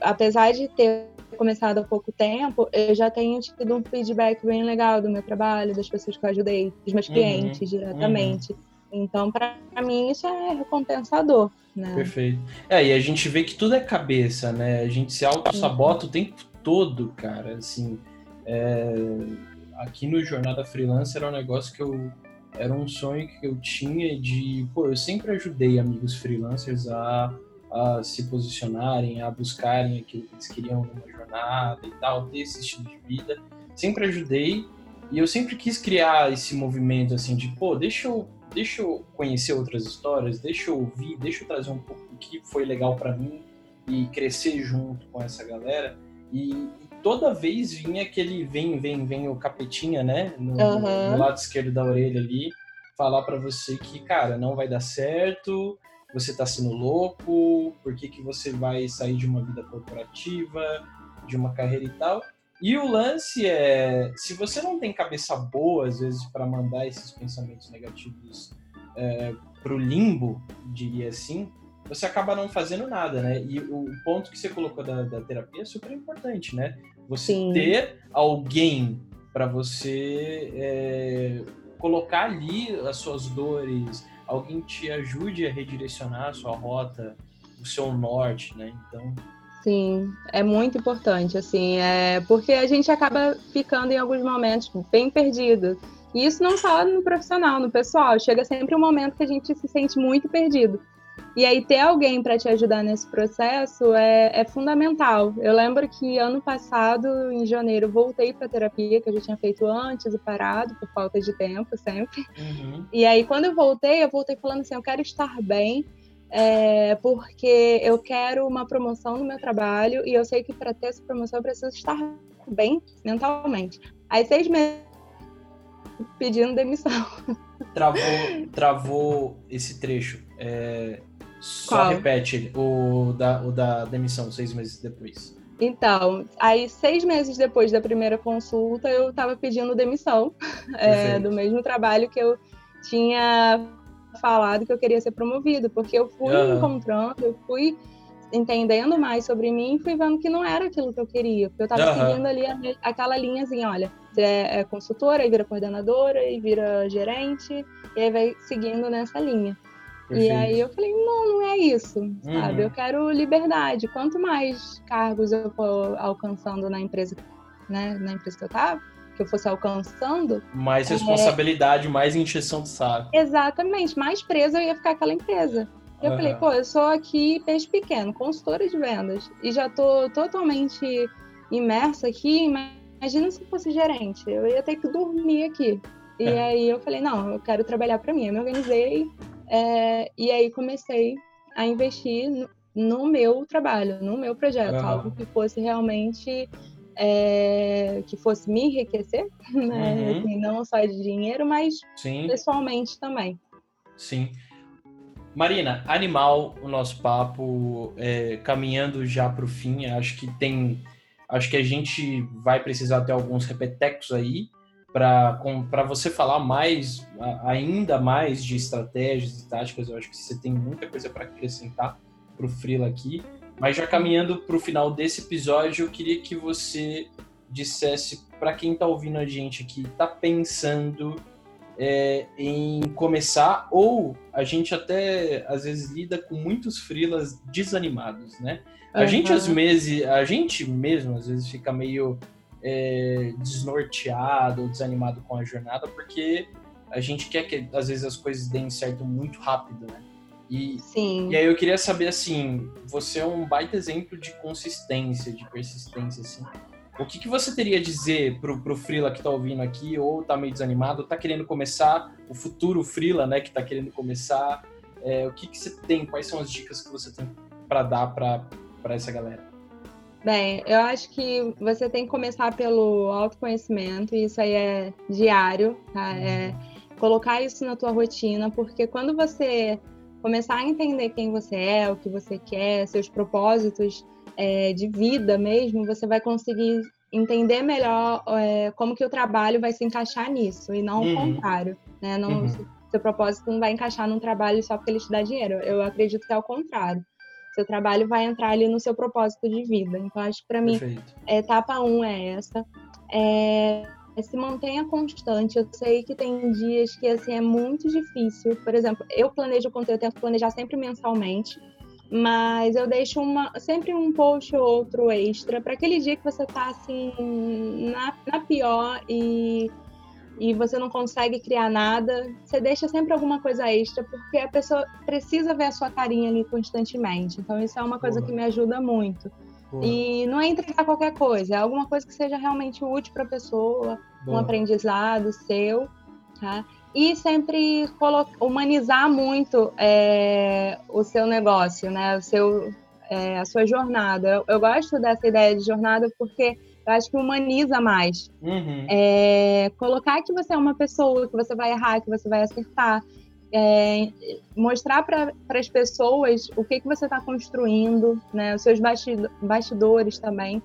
apesar de ter começado há pouco tempo, eu já tenho tido um feedback bem legal do meu trabalho, das pessoas que eu ajudei, dos meus uhum, clientes diretamente. Uhum. Então, para mim, isso é recompensador. Né? Perfeito. É, e a gente vê que tudo é cabeça, né? A gente se auto-sabota o tempo todo, cara. Assim, é... aqui no Jornada Freelancer era um negócio que eu. Era um sonho que eu tinha de. Pô, eu sempre ajudei amigos freelancers a a se posicionarem, a buscarem aquilo que eles queriam numa jornada e tal, ter esse estilo de vida. Sempre ajudei e eu sempre quis criar esse movimento assim de, pô, deixa eu, deixa eu conhecer outras histórias, deixa eu ouvir, deixa eu trazer um pouco do que foi legal para mim e crescer junto com essa galera. E, e, toda vez vinha aquele vem, vem, vem o capetinha, né, no, uhum. no lado esquerdo da orelha ali, falar para você que, cara, não vai dar certo, você está sendo louco, por que, que você vai sair de uma vida corporativa, de uma carreira e tal. E o lance é, se você não tem cabeça boa, às vezes, para mandar esses pensamentos negativos é, para o limbo, diria assim, você acaba não fazendo nada, né? E o ponto que você colocou da, da terapia é super importante, né? Você Sim. ter alguém para você é, colocar ali as suas dores, alguém te ajude a redirecionar a sua rota, o seu norte, né? Então. Sim, é muito importante, assim, é porque a gente acaba ficando em alguns momentos bem perdido. E isso não só no profissional, no pessoal. Chega sempre um momento que a gente se sente muito perdido. E aí ter alguém para te ajudar nesse processo é, é, fundamental. Eu lembro que ano passado, em janeiro, voltei para terapia que eu já tinha feito antes e parado por falta de tempo sempre. Uhum. E aí quando eu voltei, eu voltei falando assim, eu quero estar bem. É, porque eu quero uma promoção no meu trabalho e eu sei que para ter essa promoção eu preciso estar bem mentalmente. Aí seis meses pedindo demissão. Travou, travou esse trecho. É, só Qual? repete o da, o da demissão, seis meses depois. Então, aí seis meses depois da primeira consulta, eu estava pedindo demissão é, do mesmo trabalho que eu tinha falado que eu queria ser promovido, porque eu fui uhum. encontrando, eu fui entendendo mais sobre mim e fui vendo que não era aquilo que eu queria. Porque eu estava uhum. seguindo ali aquela linhazinha, olha, você é, é consultora, aí vira coordenadora, e vira gerente, e aí vai seguindo nessa linha. Perfeito. E aí eu falei, não, não é isso, uhum. sabe? Eu quero liberdade. Quanto mais cargos eu for alcançando na empresa, né, na empresa que eu tava, que eu fosse alcançando. Mais é responsabilidade, é... mais encheção de saco. Exatamente, mais presa eu ia ficar aquela empresa. Eu uhum. falei, pô, eu sou aqui peixe pequeno, consultora de vendas, e já tô totalmente imersa aqui. Imagina se eu fosse gerente, eu ia ter que dormir aqui. E é. aí eu falei, não, eu quero trabalhar para mim. Eu me organizei é, e aí comecei a investir no, no, meu trabalho, no meu projeto, uhum. algo que fosse realmente é, que fosse me enriquecer, né? Uhum. Assim, não só de dinheiro, mas Sim. pessoalmente também. Sim. Marina, animal o nosso papo, é, caminhando já para o fim. Acho que tem, acho que a gente vai precisar ter alguns repetecos aí para você falar mais, ainda mais de estratégias e táticas. Eu acho que você tem muita coisa para acrescentar para o Frila aqui. Mas já caminhando para o final desse episódio, eu queria que você dissesse para quem está ouvindo a gente aqui, está pensando é, em começar, ou a gente até às vezes lida com muitos frilas desanimados, né? A uhum. gente às vezes, a gente mesmo às vezes fica meio é, desnorteado ou desanimado com a jornada, porque a gente quer que às vezes as coisas deem certo muito rápido, né? E, Sim. e aí eu queria saber assim, você é um baita exemplo de consistência, de persistência, assim. O que, que você teria a dizer pro, pro Frila que tá ouvindo aqui, ou tá meio desanimado, ou tá querendo começar, o futuro Frila, né, que tá querendo começar, é, o que, que você tem, quais são as dicas que você tem para dar para essa galera? Bem, eu acho que você tem que começar pelo autoconhecimento, e isso aí é diário, tá? É uhum. colocar isso na tua rotina, porque quando você começar a entender quem você é, o que você quer, seus propósitos é, de vida mesmo, você vai conseguir entender melhor é, como que o trabalho vai se encaixar nisso e não uhum. o contrário, né? Não, uhum. Seu propósito não vai encaixar num trabalho só porque ele te dá dinheiro. Eu acredito que é o contrário. Seu trabalho vai entrar ali no seu propósito de vida. Então, acho que para mim, etapa um é essa. É, é, se mantenha constante. Eu sei que tem dias que assim é muito difícil. Por exemplo, eu planejo o conteúdo, eu tento planejar sempre mensalmente, mas eu deixo uma, sempre um post ou outro extra para aquele dia que você tá assim na, na pior e e você não consegue criar nada, você deixa sempre alguma coisa extra, porque a pessoa precisa ver a sua carinha ali constantemente. Então, isso é uma coisa Boa. que me ajuda muito. E não é entregar qualquer coisa, é alguma coisa que seja realmente útil para a pessoa, Boa. um aprendizado seu, tá? E sempre humanizar muito é, o seu negócio, né? O seu, é, a sua jornada. Eu, eu, gosto dessa ideia de jornada porque eu acho que humaniza mais. Uhum. É, colocar que você é uma pessoa, que você vai errar, que você vai acertar, é, mostrar para as pessoas o que, que você está construindo, né, os seus bastidores também.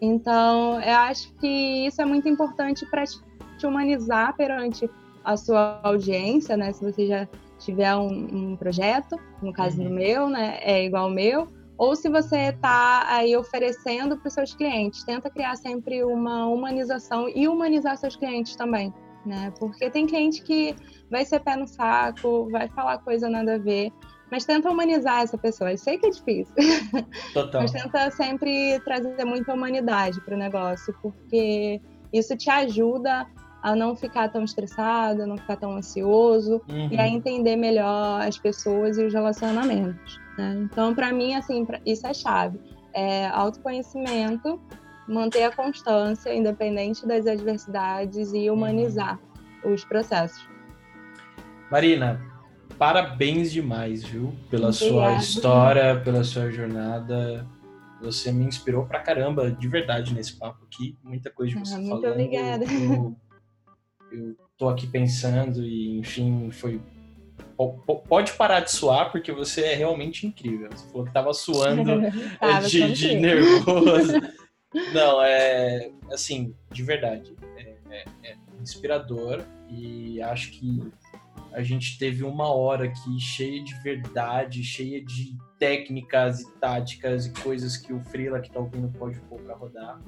Então, eu acho que isso é muito importante para te humanizar perante a sua audiência, né? Se você já tiver um, um projeto, no caso uhum. do meu, né, é igual ao meu, ou se você está aí oferecendo para os seus clientes, tenta criar sempre uma humanização e humanizar seus clientes também né? Porque tem cliente que vai ser pé no saco, vai falar coisa nada a ver, mas tenta humanizar essa pessoa. Eu sei que é difícil. Total. mas tenta sempre trazer muita humanidade para o negócio, porque isso te ajuda a não ficar tão estressado, a não ficar tão ansioso uhum. e a uhum. entender melhor as pessoas e os relacionamentos. Né? Então, para mim, assim, isso é chave. É autoconhecimento, manter a constância, independente das adversidades e humanizar uhum. os processos. Marina, parabéns demais, viu? Pela sua história, pela sua jornada. Você me inspirou pra caramba, de verdade, nesse papo aqui. Muita coisa que você ah, muito falando. Muito obrigada. Eu, eu tô aqui pensando e, enfim, foi pode parar de suar porque você é realmente incrível. Você falou que tava suando tava de, de nervoso. Não, é assim, de verdade, é, é, é, inspirador e acho que a gente teve uma hora aqui cheia de verdade, cheia de técnicas e táticas e coisas que o Freela que tá ouvindo pode pôr para rodar.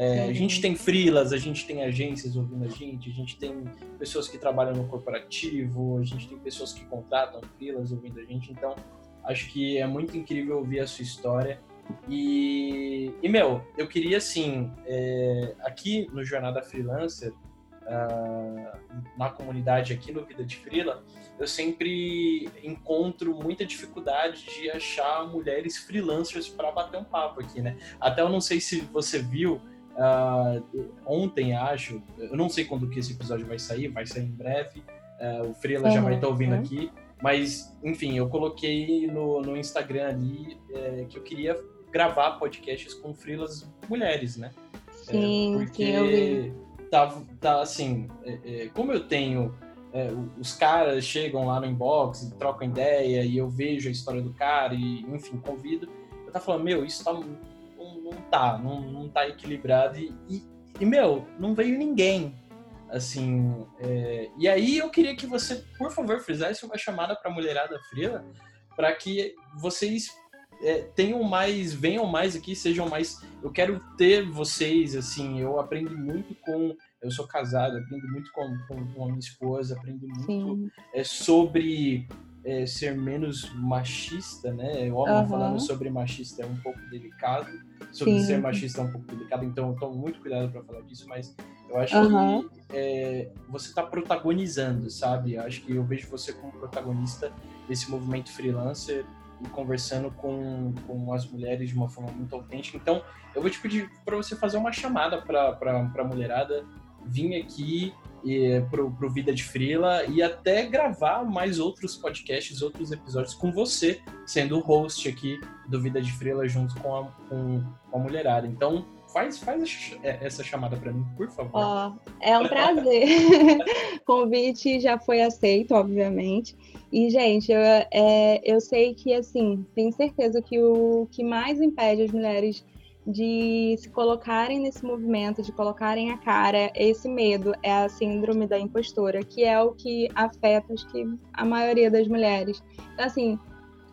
É, a gente tem freelas, a gente tem agências ouvindo a gente, a gente tem pessoas que trabalham no corporativo, a gente tem pessoas que contratam freelas ouvindo a gente, então acho que é muito incrível ouvir a sua história. E, e meu, eu queria assim, é, aqui no Jornada Freelancer, uh, na comunidade aqui no Vida de Freela, eu sempre encontro muita dificuldade de achar mulheres freelancers para bater um papo aqui, né? Até eu não sei se você viu, Uh, ontem, acho, eu não sei quando que esse episódio vai sair, vai sair em breve. Uh, o Freela uhum, já vai estar ouvindo uhum. aqui. Mas, enfim, eu coloquei no, no Instagram ali é, que eu queria gravar podcasts com Freelas mulheres, né? Sim, é, porque tá, tá assim, é, é, como eu tenho. É, os caras chegam lá no inbox, trocam ideia e eu vejo a história do cara e, enfim, convido. Eu tava falando, meu, isso tá não tá, não, não tá equilibrado. E, e, e meu, não veio ninguém. Assim, é... e aí eu queria que você, por favor, fizesse uma chamada pra mulherada fria para que vocês é, tenham mais, venham mais aqui, sejam mais. Eu quero ter vocês, assim, eu aprendo muito com. Eu sou casado, aprendo muito com, com, com a minha esposa, aprendo muito é, sobre é, ser menos machista, né? O homem uhum. falando sobre machista é um pouco delicado, sobre Sim. ser machista é um pouco delicado, então eu tomo muito cuidado para falar disso, mas eu acho uhum. que é, você está protagonizando, sabe? Eu acho que eu vejo você como protagonista desse movimento freelancer e conversando com, com as mulheres de uma forma muito autêntica. Então, eu vou te pedir para você fazer uma chamada para a mulherada vir aqui e, pro, pro Vida de Frila e até gravar mais outros podcasts, outros episódios com você, sendo o host aqui do Vida de Frila junto com a, com, com a mulherada. Então, faz, faz é, essa chamada para mim, por favor. Oh, é um prazer. Convite já foi aceito, obviamente. E, gente, eu, é, eu sei que, assim, tenho certeza que o que mais impede as mulheres de se colocarem nesse movimento, de colocarem a cara, esse medo é a síndrome da impostora, que é o que afeta acho que a maioria das mulheres. Então, assim,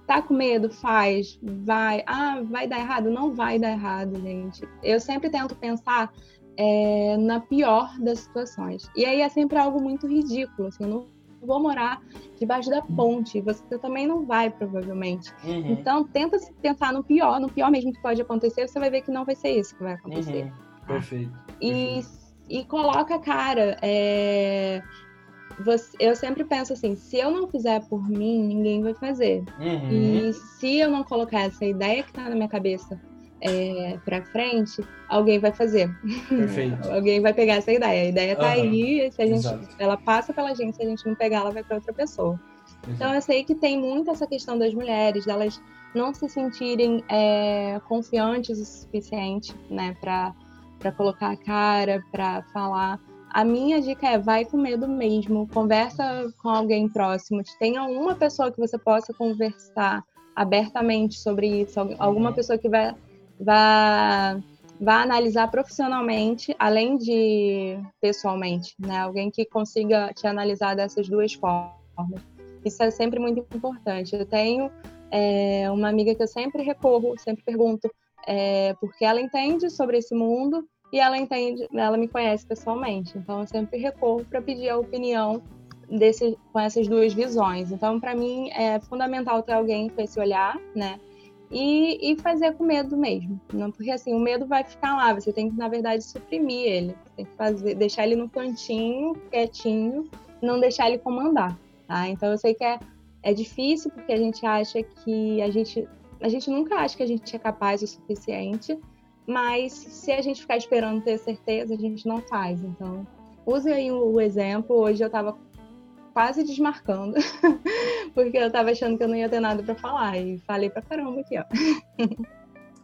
tá com medo? Faz, vai. Ah, vai dar errado? Não vai dar errado, gente. Eu sempre tento pensar é, na pior das situações. E aí é sempre algo muito ridículo, assim, não vou morar debaixo da ponte, você também não vai, provavelmente. Uhum. Então, tenta pensar no pior, no pior mesmo que pode acontecer, você vai ver que não vai ser isso que vai acontecer. Uhum. Perfeito. E, Perfeito. e coloca a cara. É... Você, eu sempre penso assim, se eu não fizer por mim, ninguém vai fazer. Uhum. E se eu não colocar essa ideia que tá na minha cabeça é, para frente, alguém vai fazer. Perfeito. alguém vai pegar essa ideia. A ideia tá uhum. aí, se a gente, ela passa pela gente, se a gente não pegar, ela vai para outra pessoa. Exato. Então eu sei que tem muito essa questão das mulheres, delas não se sentirem é, confiantes o suficiente, né, para para colocar a cara, para falar. A minha dica é vai com medo mesmo, conversa com alguém próximo, tenha uma pessoa que você possa conversar abertamente sobre isso, alguma pessoa que vai vá, vá analisar profissionalmente, além de pessoalmente, né? Alguém que consiga te analisar dessas duas formas. Isso é sempre muito importante. Eu tenho é, uma amiga que eu sempre recorro, sempre pergunto, é, porque ela entende sobre esse mundo e ela entende, ela me conhece pessoalmente. Então eu sempre recorro para pedir a opinião desse, com essas duas visões. Então para mim é fundamental ter alguém com esse olhar, né? E, e fazer com medo mesmo. Não, porque assim, o medo vai ficar lá, você tem que, na verdade, suprimir ele. Tem que fazer, deixar ele no cantinho, quietinho, não deixar ele comandar. Tá? Então eu sei que é, é difícil porque a gente acha que a gente. A gente nunca acha que a gente é capaz o suficiente, mas se a gente ficar esperando ter certeza, a gente não faz. Então, use aí o exemplo. Hoje eu estava quase desmarcando, porque eu tava achando que eu não ia ter nada para falar. E falei pra caramba aqui, ó.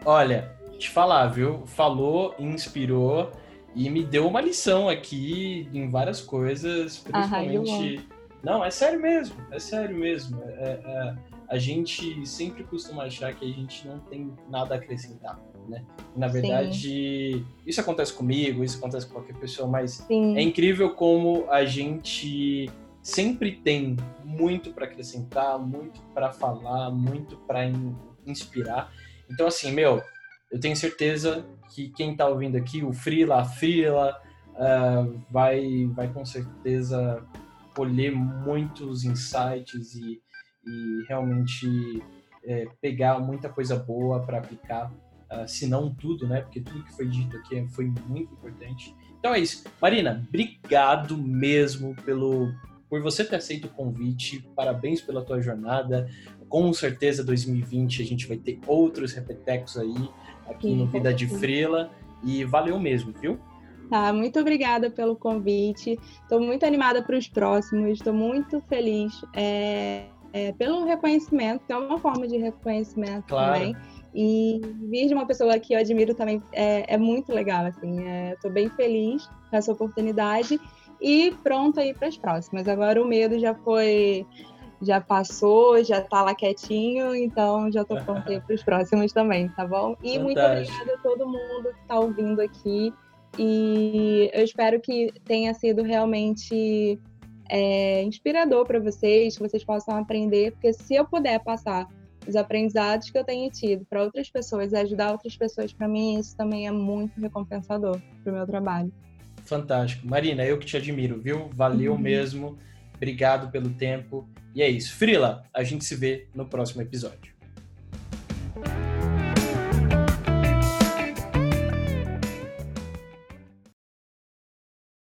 Olha, te falar, viu? Falou, inspirou e me deu uma lição aqui em várias coisas, ah, principalmente. Ah, não, é sério mesmo, é sério mesmo. É, é, a gente sempre costuma achar que a gente não tem nada a acrescentar, né? Na verdade, Sim. isso acontece comigo, isso acontece com qualquer pessoa, mas Sim. é incrível como a gente sempre tem muito para acrescentar, muito para falar, muito para in inspirar. Então, assim, meu, eu tenho certeza que quem está ouvindo aqui, o Frila, a Frila, uh, vai, vai com certeza colher muitos insights e, e realmente é, pegar muita coisa boa para aplicar, uh, se não tudo, né? Porque tudo que foi dito aqui foi muito importante. Então é isso. Marina, obrigado mesmo pelo, por você ter aceito o convite. Parabéns pela tua jornada. Com certeza 2020 a gente vai ter outros repetecos aí aqui Sim, no Vida de Frila e valeu mesmo, viu? Tá, muito obrigada pelo convite. Estou muito animada para os próximos. Estou muito feliz é, é, pelo reconhecimento, que é uma forma de reconhecimento claro. também. E vir de uma pessoa que eu admiro também é, é muito legal. Assim, estou é, bem feliz com essa oportunidade e pronto aí para as próximas. Agora o medo já foi, já passou, já está lá quietinho, então já estou pronto aí para os próximos também, tá bom? E Fantástico. muito obrigada a todo mundo que está ouvindo aqui. E eu espero que tenha sido realmente é, inspirador para vocês, que vocês possam aprender, porque se eu puder passar os aprendizados que eu tenho tido para outras pessoas, ajudar outras pessoas, para mim isso também é muito recompensador para o meu trabalho. Fantástico. Marina, eu que te admiro, viu? Valeu uhum. mesmo. Obrigado pelo tempo. E é isso. Frila, a gente se vê no próximo episódio.